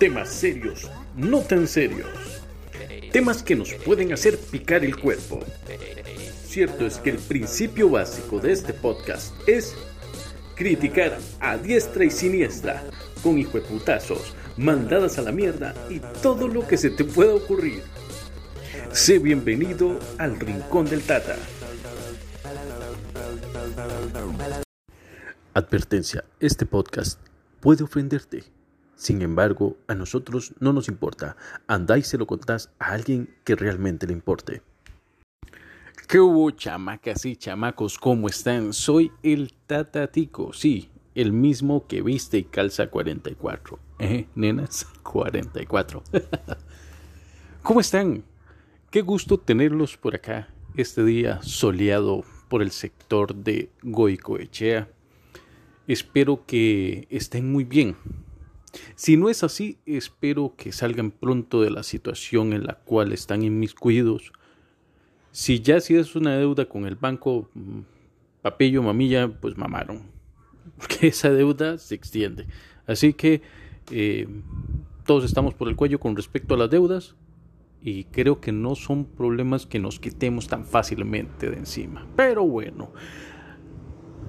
Temas serios, no tan serios. Temas que nos pueden hacer picar el cuerpo. Cierto es que el principio básico de este podcast es criticar a diestra y siniestra, con hijueputazos, mandadas a la mierda y todo lo que se te pueda ocurrir. Sé bienvenido al Rincón del Tata. Advertencia, este podcast puede ofenderte. Sin embargo, a nosotros no nos importa. Andá y se lo contás a alguien que realmente le importe. ¿Qué hubo, chamacas y chamacos? ¿Cómo están? Soy el Tatatico, sí, el mismo que viste y calza 44. ¿Eh, nenas? 44. ¿Cómo están? Qué gusto tenerlos por acá este día soleado por el sector de Goicoechea. Espero que estén muy bien. Si no es así, espero que salgan pronto de la situación en la cual están inmiscuidos. Si ya si es una deuda con el banco, mm, papillo, mamilla, pues mamaron. Porque esa deuda se extiende. Así que eh, todos estamos por el cuello con respecto a las deudas y creo que no son problemas que nos quitemos tan fácilmente de encima. Pero bueno,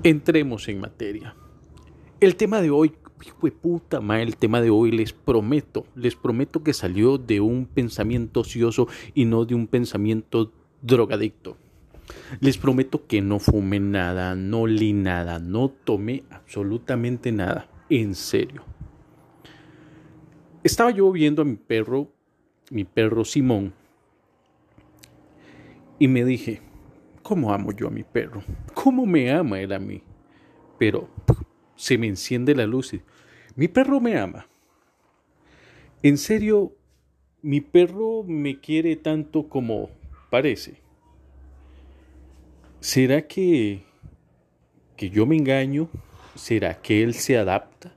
entremos en materia. El tema de hoy, hijo de puta madre, el tema de hoy les prometo, les prometo que salió de un pensamiento ocioso y no de un pensamiento drogadicto. Les prometo que no fumé nada, no li nada, no tomé absolutamente nada, en serio. Estaba yo viendo a mi perro mi perro Simón, y me dije, ¿cómo amo yo a mi perro? ¿Cómo me ama él a mí? Pero se me enciende la luz mi perro me ama. En serio, mi perro me quiere tanto como parece. ¿Será que, que yo me engaño? ¿Será que él se adapta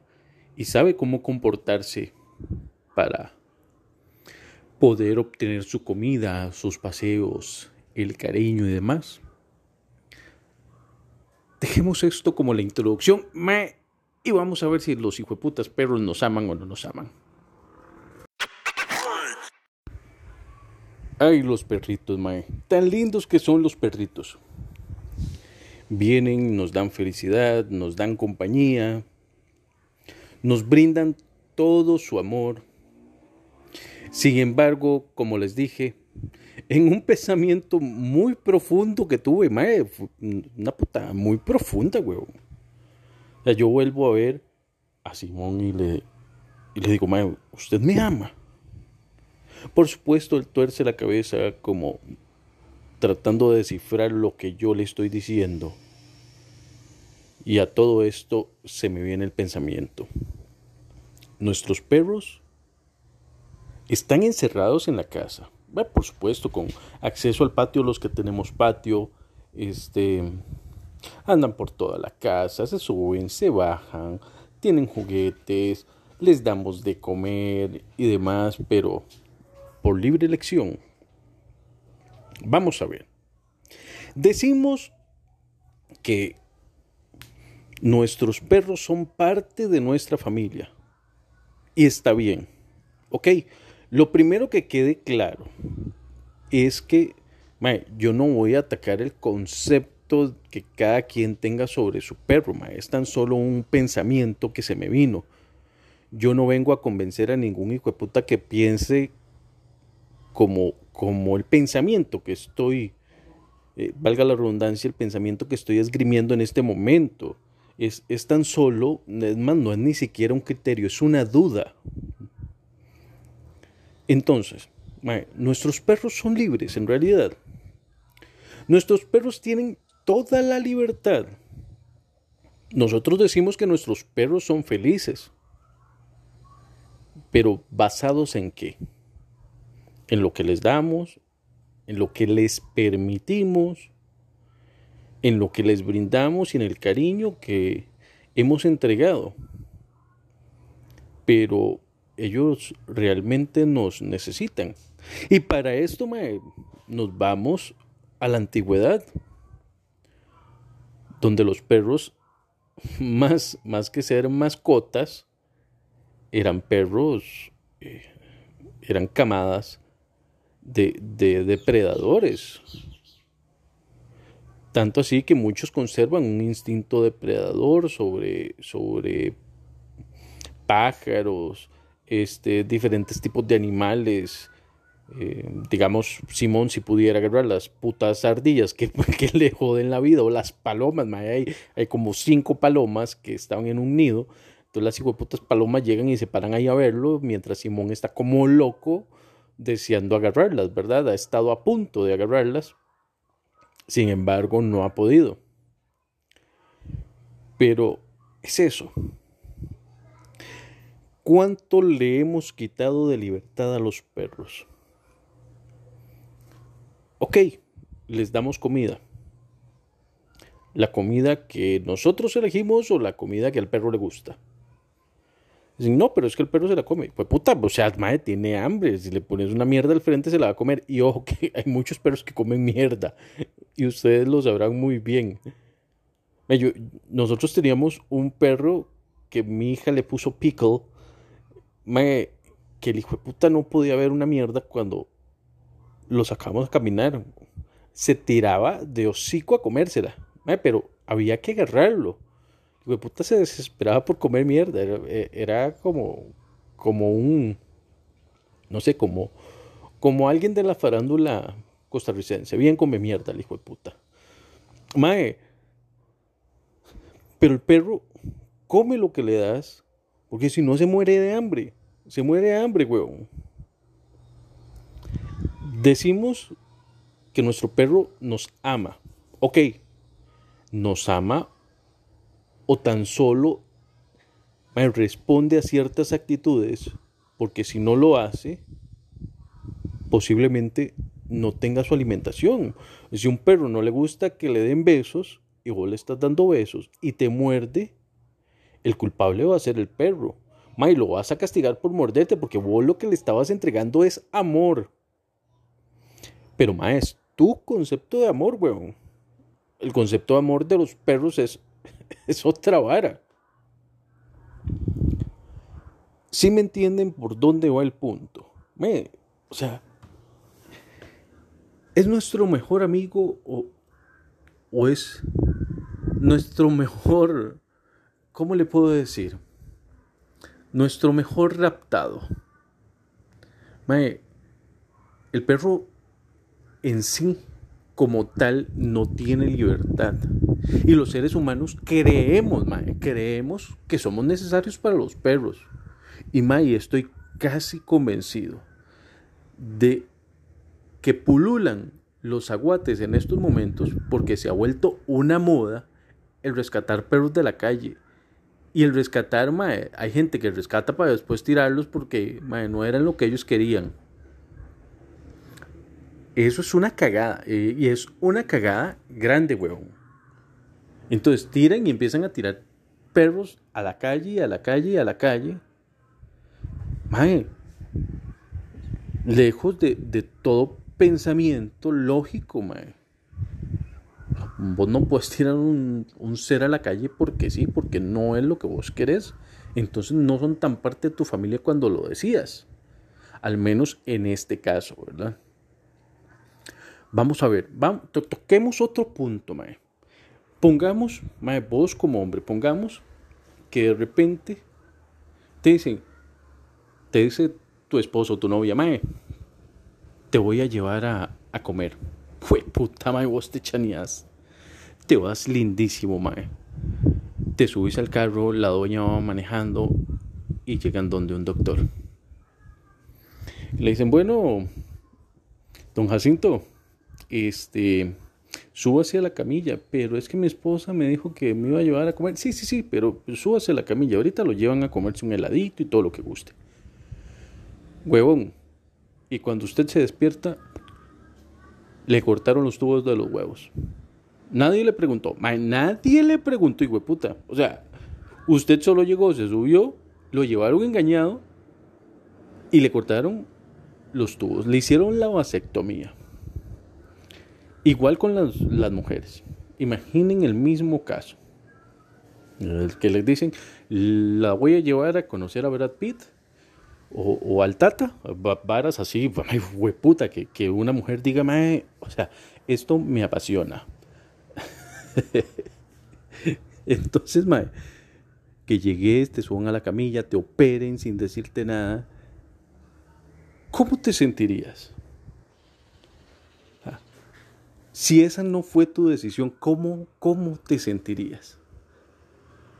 y sabe cómo comportarse para poder obtener su comida, sus paseos, el cariño y demás. Dejemos esto como la introducción y vamos a ver si los hijueputas perros nos aman o no nos aman. Ay, los perritos, mae. Tan lindos que son los perritos. Vienen, nos dan felicidad, nos dan compañía, nos brindan todo su amor, sin embargo, como les dije, en un pensamiento muy profundo que tuve, mae, una puta muy profunda, weón. Sea, yo vuelvo a ver a Simón y le, y le digo, mae, usted me ama. Por supuesto, él tuerce la cabeza como tratando de descifrar lo que yo le estoy diciendo. Y a todo esto se me viene el pensamiento. Nuestros perros están encerrados en la casa. por supuesto, con acceso al patio, los que tenemos patio, este, andan por toda la casa, se suben, se bajan, tienen juguetes, les damos de comer y demás, pero por libre elección. Vamos a ver. Decimos que nuestros perros son parte de nuestra familia. Y está bien. ¿Ok? Lo primero que quede claro es que yo no voy a atacar el concepto que cada quien tenga sobre su perro, es tan solo un pensamiento que se me vino. Yo no vengo a convencer a ningún hijo de puta que piense como, como el pensamiento que estoy, eh, valga la redundancia, el pensamiento que estoy esgrimiendo en este momento. Es, es tan solo, es no es ni siquiera un criterio, es una duda. Entonces, nuestros perros son libres en realidad. Nuestros perros tienen toda la libertad. Nosotros decimos que nuestros perros son felices. Pero basados en qué? En lo que les damos, en lo que les permitimos, en lo que les brindamos y en el cariño que hemos entregado. Pero ellos realmente nos necesitan. Y para esto nos vamos a la antigüedad, donde los perros, más, más que ser mascotas, eran perros eh, eran camadas de, depredadores. Tanto así que muchos conservan un instinto depredador sobre, sobre pájaros, este, diferentes tipos de animales. Eh, digamos, Simón, si pudiera agarrar las putas ardillas que, que le joden la vida, o las palomas, hay, hay, como cinco palomas que estaban en un nido. Entonces las putas palomas llegan y se paran ahí a verlo, mientras Simón está como loco deseando agarrarlas, ¿verdad? Ha estado a punto de agarrarlas, sin embargo no ha podido. Pero es eso. ¿Cuánto le hemos quitado de libertad a los perros? Ok, les damos comida. La comida que nosotros elegimos o la comida que al perro le gusta. Dicen, no, pero es que el perro se la come. Pues puta, o sea, madre, tiene hambre. Si le pones una mierda al frente, se la va a comer. Y ojo, que hay muchos perros que comen mierda. Y ustedes lo sabrán muy bien. nosotros teníamos un perro que mi hija le puso pickle que el hijo de puta no podía ver una mierda cuando lo sacamos a caminar. Se tiraba de hocico a comérsela, pero había que agarrarlo. El puta se desesperaba por comer mierda. Era, e, como, como un, no sé, como, como alguien de la farándula costarricense. Bien come mierda el hijo de puta. Mae, pero el perro come lo que le das porque si no se muere de hambre. Se muere de hambre, weón. Decimos que nuestro perro nos ama. Ok, nos ama o tan solo responde a ciertas actitudes, porque si no lo hace, posiblemente no tenga su alimentación. Si un perro no le gusta que le den besos y vos le estás dando besos y te muerde, el culpable va a ser el perro. May, lo vas a castigar por morderte porque vos lo que le estabas entregando es amor. Pero, ma, es tu concepto de amor, weón. El concepto de amor de los perros es, es otra vara. Si me entienden por dónde va el punto. Me, o sea, ¿es nuestro mejor amigo o, o es nuestro mejor ¿cómo le puedo decir? Nuestro mejor raptado. el perro en sí como tal no tiene libertad. Y los seres humanos creemos, mae, creemos que somos necesarios para los perros. Y mae, estoy casi convencido de que pululan los aguates en estos momentos porque se ha vuelto una moda el rescatar perros de la calle y el rescatar, mae, hay gente que rescata para después tirarlos porque mae, no eran lo que ellos querían. Eso es una cagada. Y es una cagada grande, weón. Entonces tiran y empiezan a tirar perros a la calle, a la calle, a la calle. Mae, lejos de, de todo pensamiento lógico, mae. Vos no puedes tirar un, ser a la calle porque sí, porque no es lo que vos querés. Entonces no son tan parte de tu familia cuando lo decías. Al menos en este caso, ¿verdad? Vamos a ver, vamos, toquemos otro punto, mae. Pongamos, mae, vos como hombre, pongamos que de repente te dicen, te dice tu esposo, tu novia, mae, te voy a llevar a, a comer. Fue puta, mae, vos te chaneás te vas lindísimo, mae. Te subís al carro, la doña va manejando y llegan donde un doctor. le dicen, bueno, don Jacinto, este, súbase a la camilla, pero es que mi esposa me dijo que me iba a llevar a comer. Sí, sí, sí, pero súbase a la camilla. Ahorita lo llevan a comerse un heladito y todo lo que guste. Huevón. Y cuando usted se despierta, le cortaron los tubos de los huevos. Nadie le preguntó. nadie le preguntó, hijo de puta. O sea, usted solo llegó, se subió, lo llevaron engañado y le cortaron los tubos. Le hicieron la vasectomía. Igual con las, mujeres. Imaginen el mismo caso. El que les dicen, la voy a llevar a conocer a Brad Pitt o, al tata, varas así, puta, que, que una mujer diga, o sea, esto me apasiona. Entonces, mae, que llegues, te suban a la camilla, te operen sin decirte nada, ¿cómo te sentirías? Ah, si esa no fue tu decisión, ¿cómo, ¿cómo te sentirías?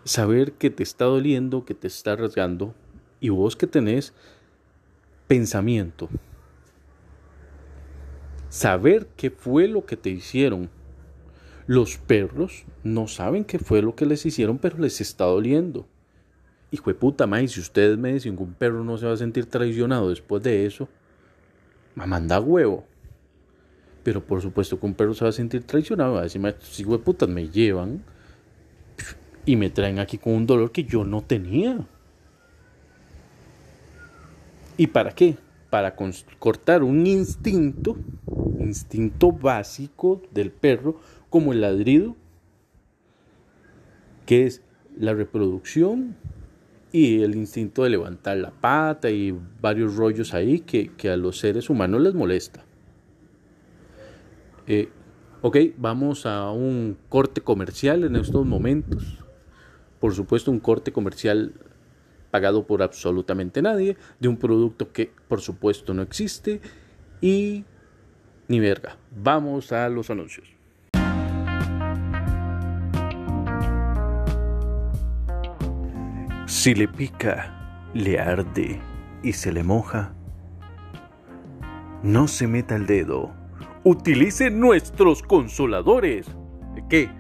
Saber que te está doliendo, que te está rasgando, y vos que tenés pensamiento. Saber qué fue lo que te hicieron. Los perros no saben qué fue lo que les hicieron, pero les está doliendo. Hijo de puta, si ustedes me dicen que un perro no se va a sentir traicionado después de eso, me manda huevo. Pero por supuesto que un perro se va a sentir traicionado, va a decir, si putas me llevan y me traen aquí con un dolor que yo no tenía. ¿Y para qué? Para cortar un instinto, instinto básico del perro, como el ladrido, que es la reproducción y el instinto de levantar la pata y varios rollos ahí que, a los seres humanos les molesta. Eh, ok, vamos a un corte comercial en estos momentos. Por supuesto, un corte comercial pagado por absolutamente nadie, de un producto que por supuesto no existe y ni verga. Vamos a los anuncios. Si le pica, le arde y se le moja, no se meta el dedo. Utilice nuestros consoladores. ¿Qué?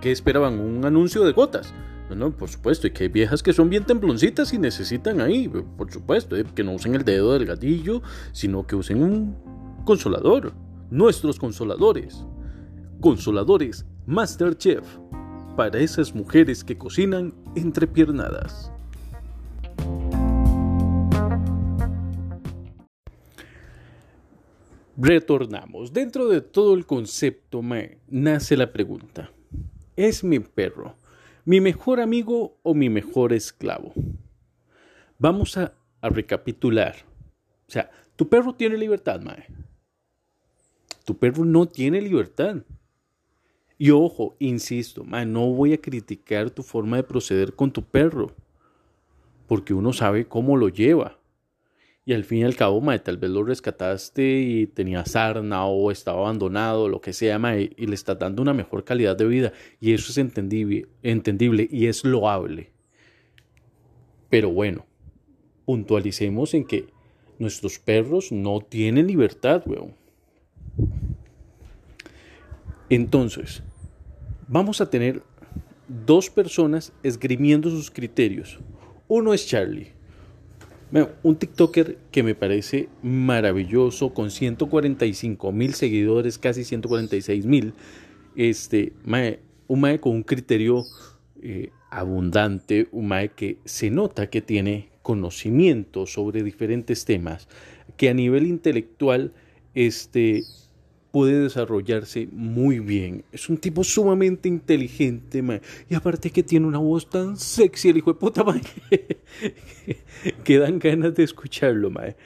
¿Qué, esperaban? ¿Un anuncio de gotas? No, por supuesto, y que hay viejas que son bien temploncitas y necesitan ahí, por supuesto, eh, que no usen el dedo del gatillo, sino que usen un consolador. Nuestros consoladores. Consoladores Masterchef. Para esas mujeres que cocinan entrepiernadas. Retornamos. Dentro de todo el concepto me nace la pregunta. ¿Es mi perro mi mejor amigo o mi mejor esclavo. Vamos a, recapitular. O sea, tu perro tiene libertad, Mae. Tu perro no tiene libertad. Y ojo, insisto, mae, no voy a criticar tu forma de proceder con tu perro, porque uno sabe cómo lo lleva. Y al fin y al cabo, mae, tal vez lo rescataste y tenía sarna o estaba abandonado, lo que sea, mae, y le estás dando una mejor calidad de vida. Y eso es entendible, entendible y es loable. Pero bueno, puntualicemos en que nuestros perros no tienen libertad, weón. Entonces, vamos a tener dos personas esgrimiendo sus criterios. Uno es Charlie un TikToker que me parece maravilloso, con 145 mil seguidores, casi 146 mil. Este, un mae con un criterio eh, abundante, un mae que se nota que tiene conocimiento sobre diferentes temas, que a nivel intelectual este, puede desarrollarse muy bien. Es un tipo sumamente inteligente, Y aparte que tiene una voz tan sexy, el hijo de puta, que dan ganas de escucharlo, mae.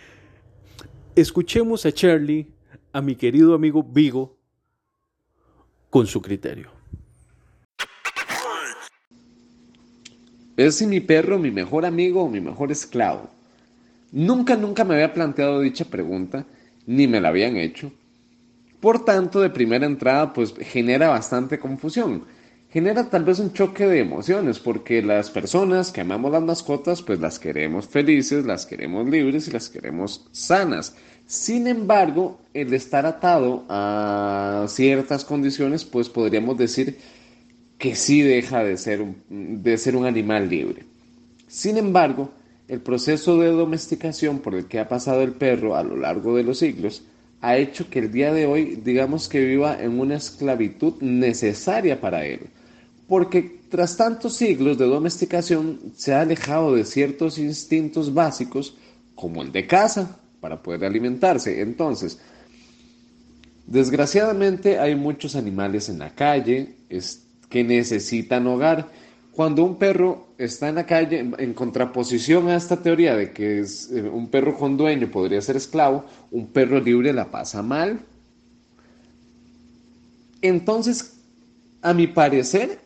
Escuchemos a Charlie, a mi querido amigo Vigo, con su criterio. ¿Es mi perro mi mejor amigo o mi mejor esclavo? Nunca, nunca me había planteado dicha pregunta, ni me la habían hecho. Por tanto, de primera entrada, pues genera bastante confusión. Genera tal vez un choque de emociones, porque las personas que amamos las mascotas, pues las queremos felices, las queremos libres y las queremos sanas. Sin embargo, el estar atado a ciertas condiciones, pues podríamos decir que sí deja de ser un, de ser un animal libre. Sin embargo, el proceso de domesticación por el que ha pasado el perro a lo largo de los siglos ha hecho que el día de hoy digamos que viva en una esclavitud necesaria para él, porque tras tantos siglos de domesticación se ha alejado de ciertos instintos básicos como el de caza para poder alimentarse. Entonces, desgraciadamente hay muchos animales en la calle que necesitan hogar. Cuando un perro está en la calle, en contraposición a esta teoría de que eh, un perro con dueño podría ser esclavo, un perro libre la pasa mal. Entonces, a mi parecer,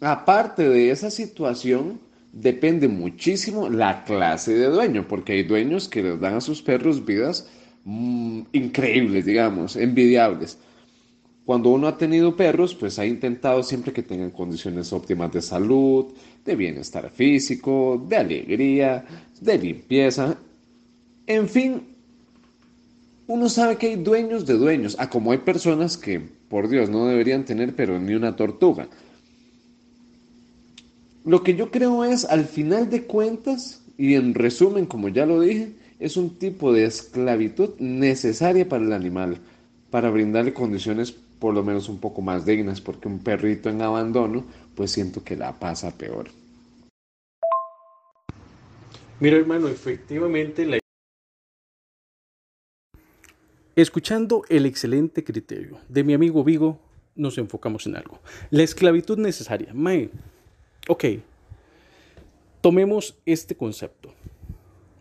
aparte de esa situación, depende muchísimo la clase de dueño, porque hay dueños que les dan a sus perros vidas mm, increíbles, digamos, envidiables. Cuando uno ha tenido perros, pues ha intentado siempre que tengan condiciones óptimas de salud, de bienestar físico, de alegría, de limpieza. En fin, uno sabe que hay dueños de dueños, a como hay personas que, por Dios, no deberían tener, pero ni una tortuga. Lo que yo creo es, al final de cuentas, y en resumen, como ya lo dije, es un tipo de esclavitud necesaria para el animal, para brindarle condiciones por lo menos un poco más dignas, porque un perrito en abandono, pues siento que la pasa peor. Mira hermano, efectivamente la... Escuchando el excelente criterio de mi amigo Vigo, nos enfocamos en algo. La esclavitud necesaria. Mae, ok, tomemos este concepto.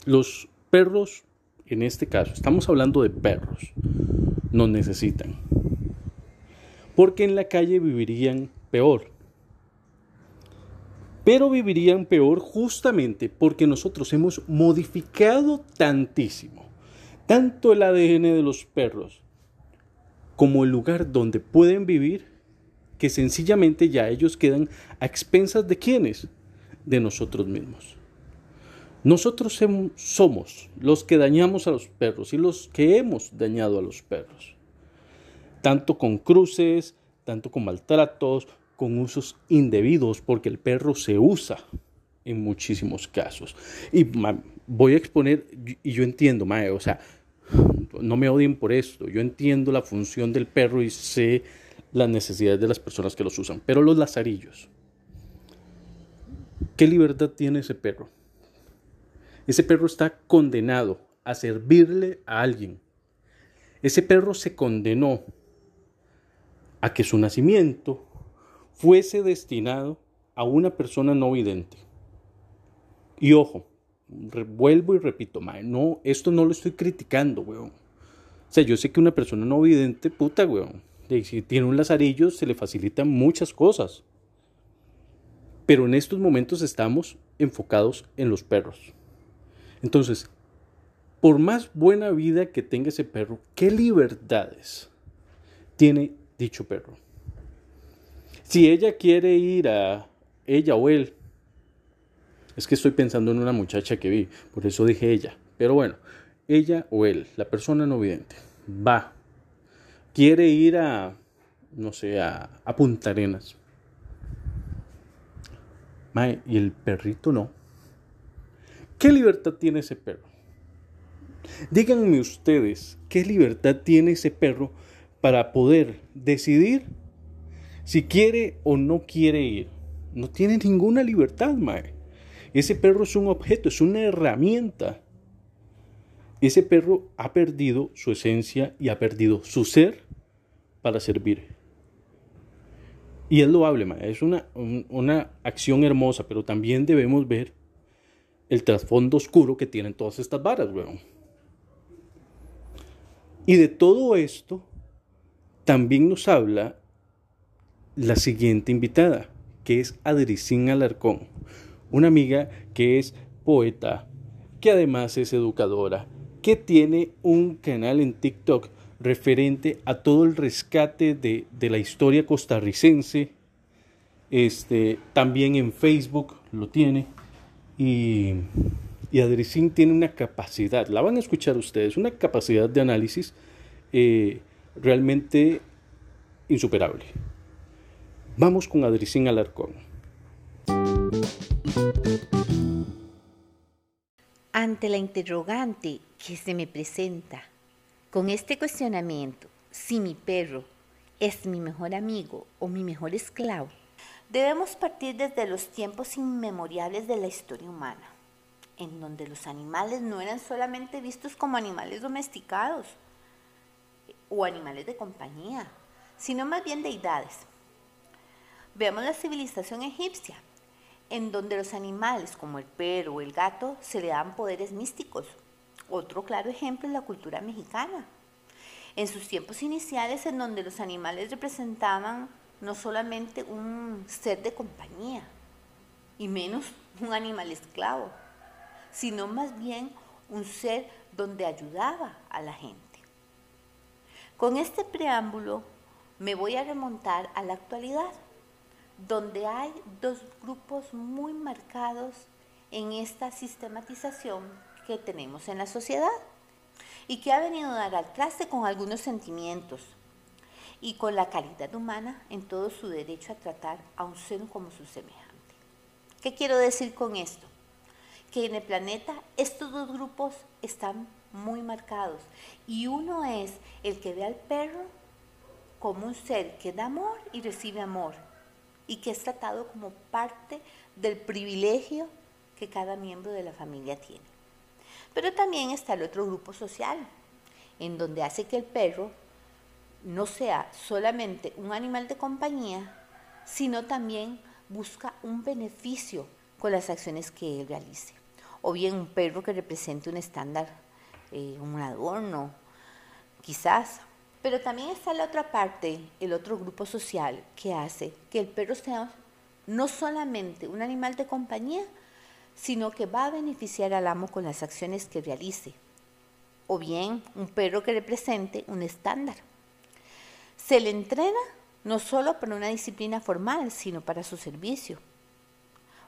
Los perros, en este caso, estamos hablando de perros, nos necesitan porque en la calle vivirían peor. Pero vivirían peor justamente porque nosotros hemos modificado tantísimo, tanto el ADN de los perros como el lugar donde pueden vivir, que sencillamente ya ellos quedan a expensas de quiénes, de nosotros mismos. Nosotros somos los que dañamos a los perros y los que hemos dañado a los perros tanto con cruces, tanto con maltratos, con usos indebidos, porque el perro se usa en muchísimos casos. Y voy a exponer, y yo entiendo, mae, o sea, no me odien por esto, yo entiendo la función del perro y sé las necesidades de las personas que los usan, pero los lazarillos, ¿qué libertad tiene ese perro? Ese perro está condenado a servirle a alguien. Ese perro se condenó a que su nacimiento fuese destinado a una persona no vidente. Y ojo, vuelvo y repito, no, esto no lo estoy criticando, weón. O sea, yo sé que una persona no vidente, puta, weón. Y si tiene un lazarillo, se le facilitan muchas cosas. Pero en estos momentos estamos enfocados en los perros. Entonces, por más buena vida que tenga ese perro, ¿qué libertades tiene dicho perro. Si ella quiere ir a ella o él, es que estoy pensando en una muchacha que vi, por eso dije ella, pero bueno, ella o él, la persona no vidente, va, quiere ir a, no sé, a, a Punta Arenas. y el perrito no. ¿Qué libertad tiene ese perro? Díganme ustedes, ¿qué libertad tiene ese perro para poder decidir si quiere o no quiere ir. No tiene ninguna libertad, mae. Ese perro es un objeto, es una herramienta. Ese perro ha perdido su esencia y ha perdido su ser para servir. Y es loable, mae. es una, una acción hermosa, pero también debemos ver el trasfondo oscuro que tienen todas estas varas, weón. Y de todo esto también nos habla la siguiente invitada, que es Adricín Alarcón, una amiga que es poeta, que además es educadora, que tiene un canal en TikTok referente a todo el rescate de, la historia costarricense. Este, también en Facebook lo tiene. Y, y Adricín tiene una capacidad, la van a escuchar ustedes, una capacidad de análisis eh, realmente insuperable. Vamos con Adricín Alarcón. Ante la interrogante que se me presenta, con este cuestionamiento, si mi perro es mi mejor amigo o mi mejor esclavo, debemos partir desde los tiempos inmemoriales de la historia humana, en donde los animales no eran solamente vistos como animales domesticados, o animales de compañía, sino más bien deidades. Veamos la civilización egipcia. en donde los animales como el perro o el gato se le dan poderes místicos. Otro claro ejemplo es la cultura mexicana. En sus tiempos iniciales en donde los animales representaban no solamente un ser de compañía, y menos un animal esclavo, sino más bien un ser donde ayudaba a la gente. Con este preámbulo me voy a remontar a la actualidad, donde hay dos grupos muy marcados en esta sistematización que tenemos en la sociedad y que ha venido a dar al traste con algunos sentimientos y con la calidad humana en todo su derecho a tratar a un ser como su semejante. ¿Qué quiero decir con esto? Que en el planeta estos dos grupos están muy marcados y uno es el que ve al perro como un ser que da amor y recibe amor y que es tratado como parte del privilegio que cada miembro de la familia tiene. Pero también está el otro grupo social, en donde hace que el perro no sea solamente un animal de compañía, sino también busca un beneficio con las acciones que él realice. O bien un perro que represente un estándar, un adorno, quizás. Pero también está la otra parte, el otro grupo social que hace que el perro sea no solamente un animal de compañía, sino que va a beneficiar al amo con las acciones que realice. O bien un perro que represente un estándar. Se le entrena no solo para una disciplina formal, sino para su servicio.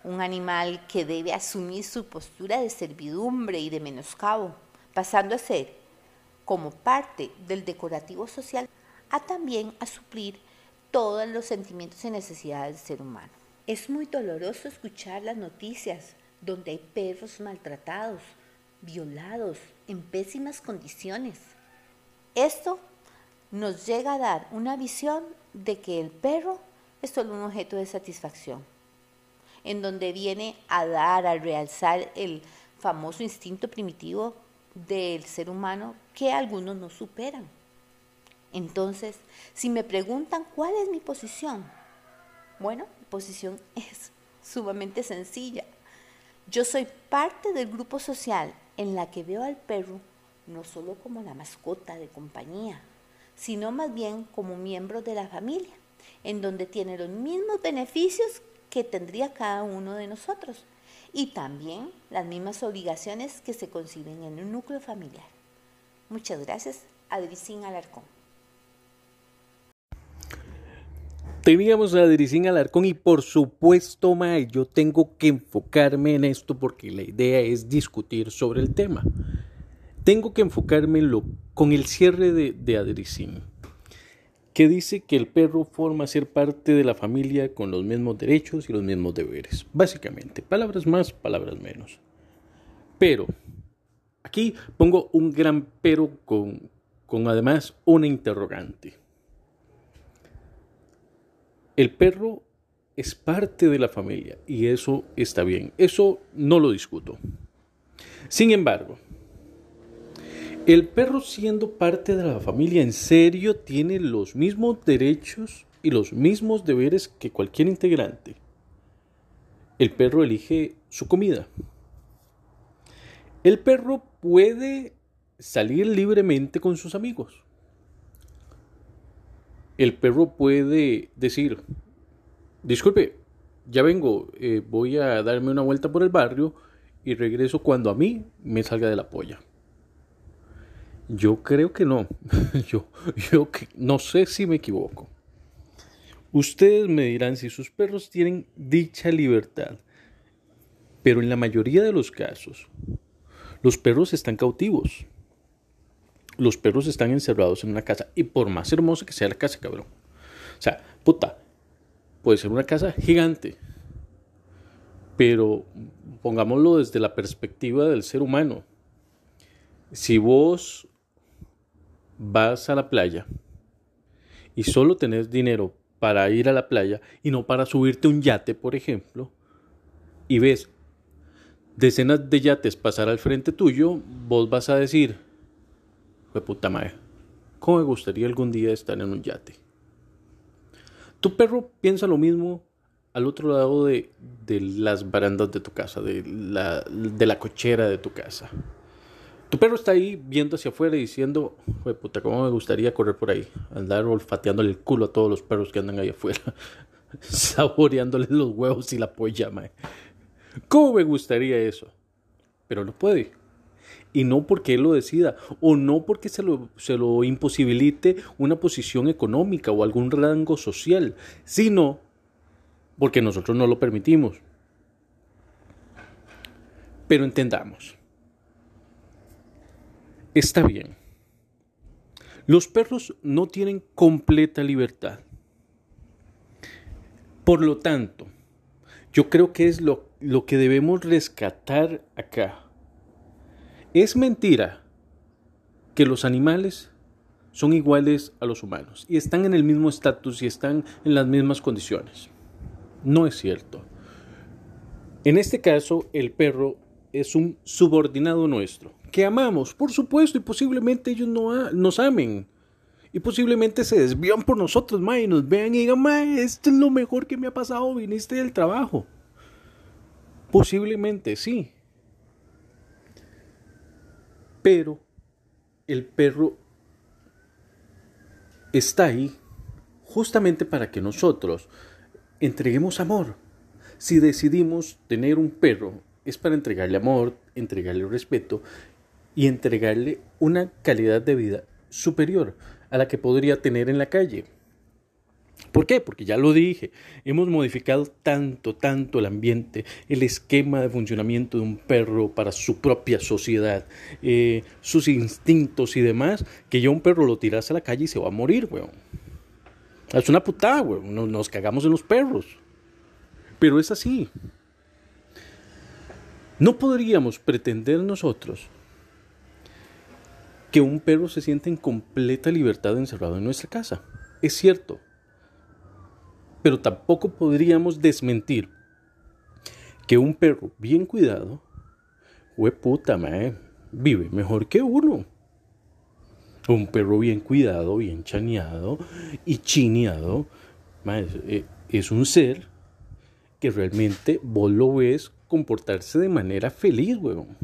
Un animal que debe asumir su postura de servidumbre y de menoscabo, pasando a ser, como parte del decorativo social, a también a suplir todos los sentimientos y necesidades del ser humano. Es muy doloroso escuchar las noticias donde hay perros maltratados, violados, en pésimas condiciones. Esto nos llega a dar una visión de que el perro es solo un objeto de satisfacción, en donde viene a dar, a realzar el famoso instinto primitivo del ser humano que algunos no superan. Entonces, si me preguntan cuál es mi posición, bueno, mi posición es sumamente sencilla. Yo soy parte del grupo social en la que veo al perro no solo como la mascota de compañía, sino más bien como miembro de la familia, en donde tiene los mismos beneficios que tendría cada uno de nosotros y también las mismas obligaciones que se conciben en un núcleo familiar. Muchas gracias, Adricín Alarcón. Teníamos a Adricín Alarcón y por supuesto, Mae, yo tengo que enfocarme en esto porque la idea es discutir sobre el tema tengo que enfocarme en lo, con el cierre de, de Adricín, que dice que el perro forma ser parte de la familia con los mismos derechos y los mismos deberes. Básicamente, palabras más, palabras menos. Pero, aquí pongo un gran pero con, con además una interrogante. El perro es parte de la familia y eso está bien, eso no lo discuto. Sin embargo, el perro siendo parte de la familia en serio tiene los mismos derechos y los mismos deberes que cualquier integrante. El perro elige su comida. El perro puede salir libremente con sus amigos. El perro puede decir, disculpe, ya vengo, eh, voy a darme una vuelta por el barrio y regreso cuando a mí me salga de la polla. Yo creo que no. yo, yo no sé si me equivoco. Ustedes me dirán si sus perros tienen dicha libertad. Pero en la mayoría de los casos, los perros están cautivos. Los perros están encerrados en una casa. Y por más hermosa que sea la casa, cabrón. O sea, puta, puede ser una casa gigante. Pero pongámoslo desde la perspectiva del ser humano. Si vos vas a la playa y solo tenés dinero para ir a la playa y no para subirte un yate, por ejemplo, y ves decenas de yates pasar al frente tuyo, vos vas a decir, de puta madre, ¿cómo me gustaría algún día estar en un yate? Tu perro piensa lo mismo al otro lado de, las barandas de tu casa, de la, de la cochera de tu casa. Tu perro está ahí viendo hacia afuera y diciendo, puta, ¿cómo me gustaría correr por ahí? Andar olfateándole el culo a todos los perros que andan ahí afuera. Saboreándoles los huevos y la polla, mae. ¿Cómo me gustaría eso? Pero no puede. Y no porque él lo decida, o no porque se lo, se lo imposibilite una posición económica o algún rango social, sino porque nosotros no lo permitimos. Pero entendamos Está bien. Los perros no tienen completa libertad. Por lo tanto, yo creo que es lo, lo que debemos rescatar acá. Es mentira que los animales son iguales a los humanos y están en el mismo estatus y están en las mismas condiciones. No es cierto. En este caso, el perro es un subordinado nuestro que amamos, por supuesto, y posiblemente ellos no nos amen. Y posiblemente se desvían por nosotros, ma, y nos vean y digan, ma, esto es lo mejor que me ha pasado, viniste del trabajo. Posiblemente sí. Pero el perro está ahí justamente para que nosotros entreguemos amor. Si decidimos tener un perro, es para entregarle amor, entregarle respeto y entregarle una calidad de vida superior a la que podría tener en la calle. ¿Por qué? Porque ya lo dije, hemos modificado tanto, tanto el ambiente, el esquema de funcionamiento de un perro para su propia sociedad, eh, sus instintos y demás, que ya un perro lo tiras a la calle y se va a morir, weón. Es una putada, weón. Nos, nos cagamos en los perros. Pero es así. No podríamos pretender nosotros que un perro se siente en completa libertad encerrado en nuestra casa. Es cierto. Pero tampoco podríamos desmentir que un perro bien cuidado, puta, mae, vive mejor que uno. Un perro bien cuidado, bien chaneado y chineado, eh, es un ser que realmente vos lo ves comportarse de manera feliz, weón.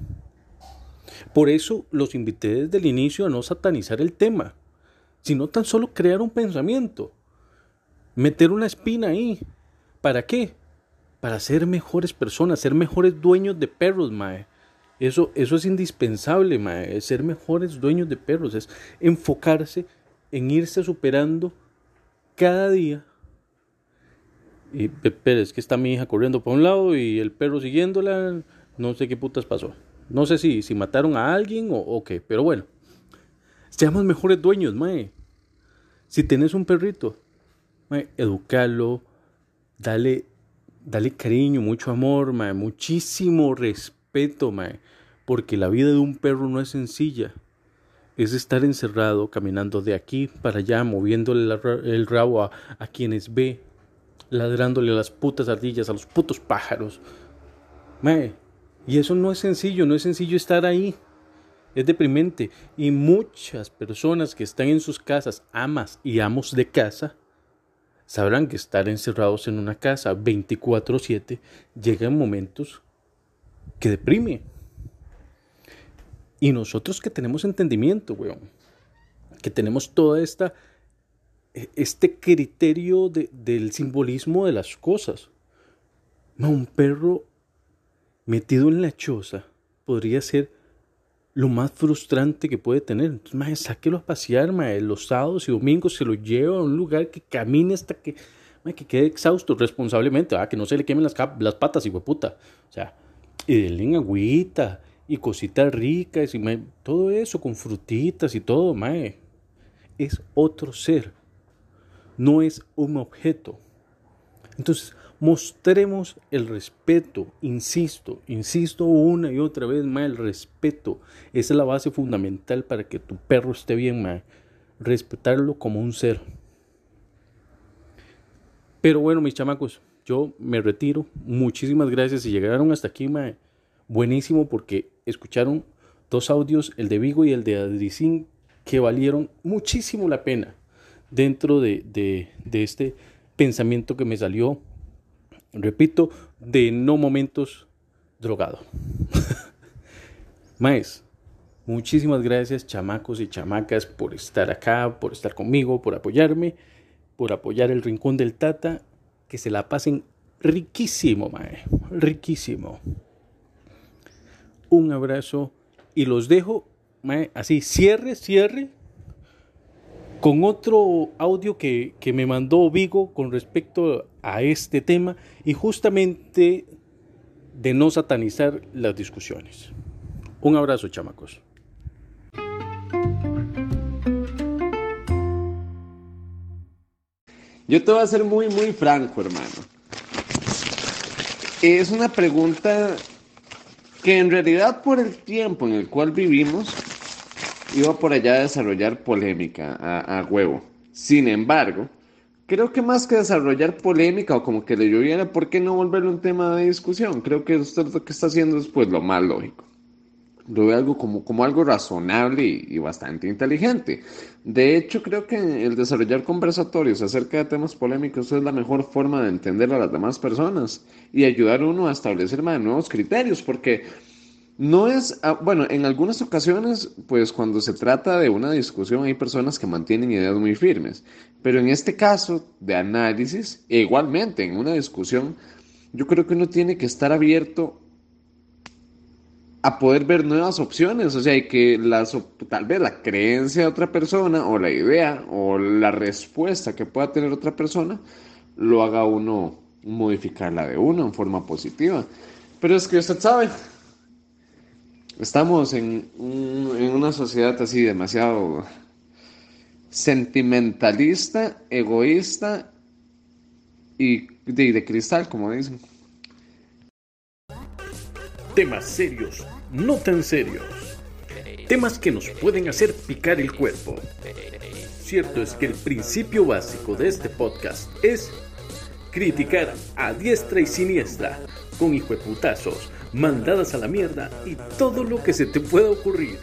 Por eso los invité desde el inicio a no satanizar el tema, sino tan solo crear un pensamiento, meter una espina ahí. ¿Para qué? Para ser mejores personas, ser mejores dueños de perros, mae. Eso, eso es indispensable, mae. Ser mejores dueños de perros es enfocarse en irse superando cada día. Y pero es que está mi hija corriendo por un lado y el perro siguiéndola. No sé qué putas pasó. No sé si, si mataron a alguien o, qué, pero bueno. Seamos mejores dueños, mae. Si tenés un perrito, mae, educalo, dale, dale cariño, mucho amor, mae, muchísimo respeto, mae. Porque la vida de un perro no es sencilla. Es estar encerrado, caminando de aquí para allá, moviéndole el rabo a, a quienes ve, ladrándole a las putas ardillas, a los putos pájaros. Mae, y eso no es sencillo, no es sencillo estar ahí. Es deprimente. Y muchas personas que están en sus casas, amas y amos de casa, sabrán que estar encerrados en una casa 24/7 llega en momentos que deprime. Y nosotros que tenemos entendimiento, weón, que tenemos toda esta, e, este criterio del simbolismo de las cosas. Un perro metido en la choza podría ser lo más frustrante que puede tener. Entonces, mae, sáquelo a pasear, mae. Los sábados y domingos se lo lleva a un lugar que camine hasta que, que quede exhausto responsablemente, que no se le quemen las, las patas, hijo puta. O sea, y denle agüita y cositas ricas y todo eso con frutitas y todo, mae. Es otro ser. No es un objeto. Entonces, Mostremos el respeto, insisto, insisto una y otra vez más, el respeto. Esa es la base fundamental para que tu perro esté bien, más. Respetarlo como un ser. Pero bueno, mis chamacos, yo me retiro. Muchísimas gracias. Si llegaron hasta aquí, ma, buenísimo porque escucharon dos audios, el de Vigo y el de Adricín, que valieron muchísimo la pena dentro de, de, de este pensamiento que me salió Repito, de no momentos drogado. Maes, muchísimas gracias chamacos y chamacas por estar acá, por estar conmigo, por apoyarme, por apoyar el Rincón del Tata. Que se la pasen riquísimo, mae, riquísimo. Un abrazo y los dejo, mae, así, cierre, cierre con otro audio que, que, me mandó Vigo con respecto a este tema y justamente de no satanizar las discusiones. Un abrazo, chamacos. Yo te voy a ser muy, muy franco, hermano. Es una pregunta que en realidad por el tiempo en el cual vivimos iba por allá a desarrollar polémica a, huevo. Sin embargo, creo que más que desarrollar polémica o como que le lloviera, ¿por qué no volverlo un tema de discusión? Creo que usted lo que está haciendo es pues lo más lógico. Lo veo algo como, como algo razonable y, y, bastante inteligente. De hecho, creo que el desarrollar conversatorios acerca de temas polémicos es la mejor forma de entender a las demás personas y ayudar uno a establecer más nuevos criterios, porque no es, ah, bueno, en algunas ocasiones, pues cuando se trata de una discusión hay personas que mantienen ideas muy firmes, pero en este caso de análisis, igualmente en una discusión, yo creo que uno tiene que estar abierto a poder ver nuevas opciones, o sea, y que las, tal vez la creencia de otra persona o la idea o la respuesta que pueda tener otra persona lo haga uno modificar la de uno en forma positiva. Pero es que usted sabe, estamos en, un, en una sociedad así demasiado sentimentalista, egoísta y de, de cristal, como dicen. Temas serios, no tan serios. Temas que nos pueden hacer picar el cuerpo. Cierto es que el principio básico de este podcast es criticar a diestra y siniestra, con hijueputazos, mandadas a la mierda y todo lo que se te pueda ocurrir.